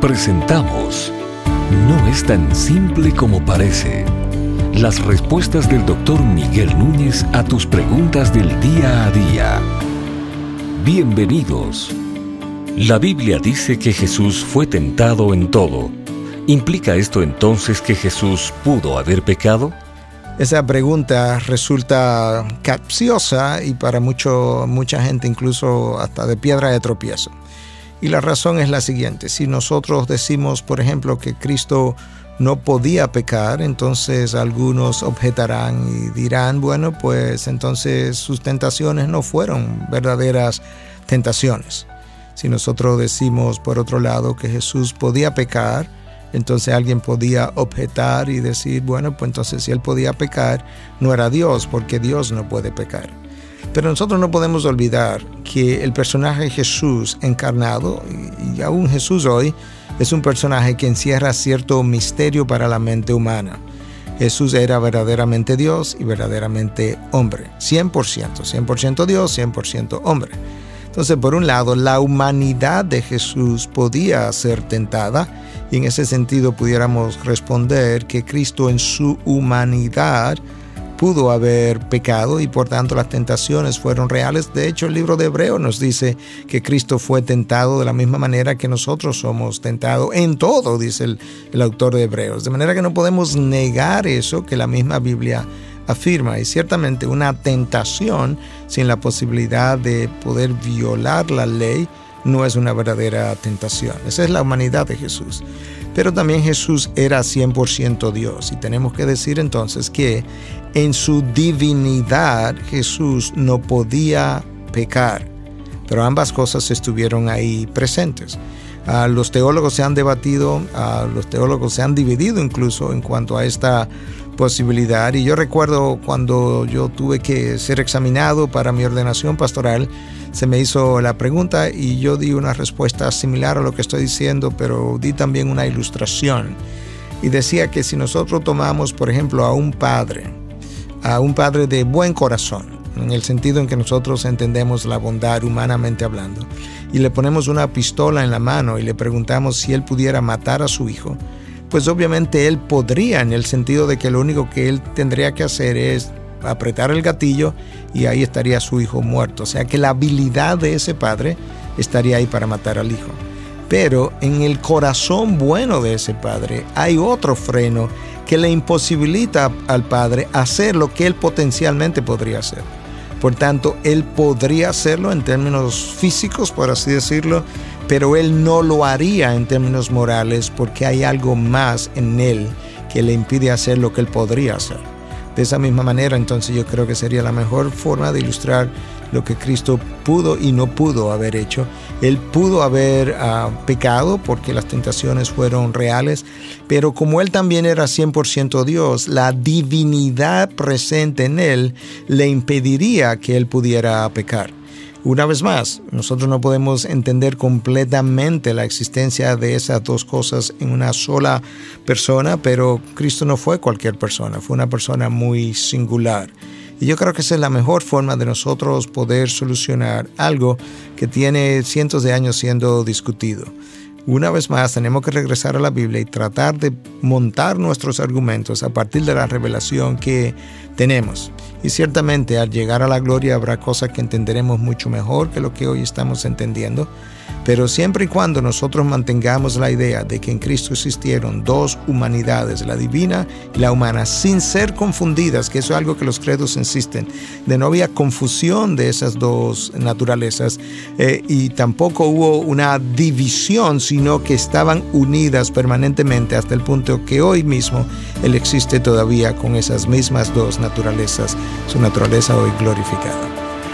Presentamos No es tan simple como parece. Las respuestas del doctor Miguel Núñez a tus preguntas del día a día. Bienvenidos. La Biblia dice que Jesús fue tentado en todo. ¿Implica esto entonces que Jesús pudo haber pecado? Esa pregunta resulta capciosa y para mucho, mucha gente incluso hasta de piedra de tropiezo. Y la razón es la siguiente, si nosotros decimos, por ejemplo, que Cristo no podía pecar, entonces algunos objetarán y dirán, bueno, pues entonces sus tentaciones no fueron verdaderas tentaciones. Si nosotros decimos, por otro lado, que Jesús podía pecar, entonces alguien podía objetar y decir, bueno, pues entonces si él podía pecar, no era Dios, porque Dios no puede pecar. Pero nosotros no podemos olvidar que el personaje Jesús encarnado, y aún Jesús hoy, es un personaje que encierra cierto misterio para la mente humana. Jesús era verdaderamente Dios y verdaderamente hombre. 100%, 100% Dios, 100% hombre. Entonces, por un lado, la humanidad de Jesús podía ser tentada y en ese sentido pudiéramos responder que Cristo en su humanidad pudo haber pecado y por tanto las tentaciones fueron reales. De hecho, el libro de Hebreo nos dice que Cristo fue tentado de la misma manera que nosotros somos tentados en todo, dice el, el autor de Hebreos. De manera que no podemos negar eso que la misma Biblia afirma. Y ciertamente una tentación sin la posibilidad de poder violar la ley no es una verdadera tentación. Esa es la humanidad de Jesús. Pero también Jesús era 100% Dios. Y tenemos que decir entonces que en su divinidad Jesús no podía pecar. Pero ambas cosas estuvieron ahí presentes. Ah, los teólogos se han debatido, ah, los teólogos se han dividido incluso en cuanto a esta posibilidad. Y yo recuerdo cuando yo tuve que ser examinado para mi ordenación pastoral, se me hizo la pregunta y yo di una respuesta similar a lo que estoy diciendo, pero di también una ilustración. Y decía que si nosotros tomamos, por ejemplo, a un padre, a un padre de buen corazón, en el sentido en que nosotros entendemos la bondad humanamente hablando, y le ponemos una pistola en la mano y le preguntamos si él pudiera matar a su hijo, pues obviamente él podría en el sentido de que lo único que él tendría que hacer es apretar el gatillo y ahí estaría su hijo muerto. O sea que la habilidad de ese padre estaría ahí para matar al hijo. Pero en el corazón bueno de ese padre hay otro freno que le imposibilita al padre hacer lo que él potencialmente podría hacer. Por tanto, él podría hacerlo en términos físicos, por así decirlo, pero él no lo haría en términos morales porque hay algo más en él que le impide hacer lo que él podría hacer. De esa misma manera, entonces yo creo que sería la mejor forma de ilustrar lo que Cristo pudo y no pudo haber hecho. Él pudo haber ah, pecado porque las tentaciones fueron reales, pero como él también era 100% Dios, la divinidad presente en él le impediría que él pudiera pecar. Una vez más, nosotros no podemos entender completamente la existencia de esas dos cosas en una sola persona, pero Cristo no fue cualquier persona, fue una persona muy singular. Y yo creo que esa es la mejor forma de nosotros poder solucionar algo que tiene cientos de años siendo discutido. Una vez más, tenemos que regresar a la Biblia y tratar de montar nuestros argumentos a partir de la revelación que tenemos. Y ciertamente al llegar a la gloria habrá cosas que entenderemos mucho mejor que lo que hoy estamos entendiendo, pero siempre y cuando nosotros mantengamos la idea de que en Cristo existieron dos humanidades, la divina y la humana, sin ser confundidas, que eso es algo que los credos insisten, de no había confusión de esas dos naturalezas eh, y tampoco hubo una división, sino que estaban unidas permanentemente hasta el punto que hoy mismo Él existe todavía con esas mismas dos naturalezas, su naturaleza hoy glorificada.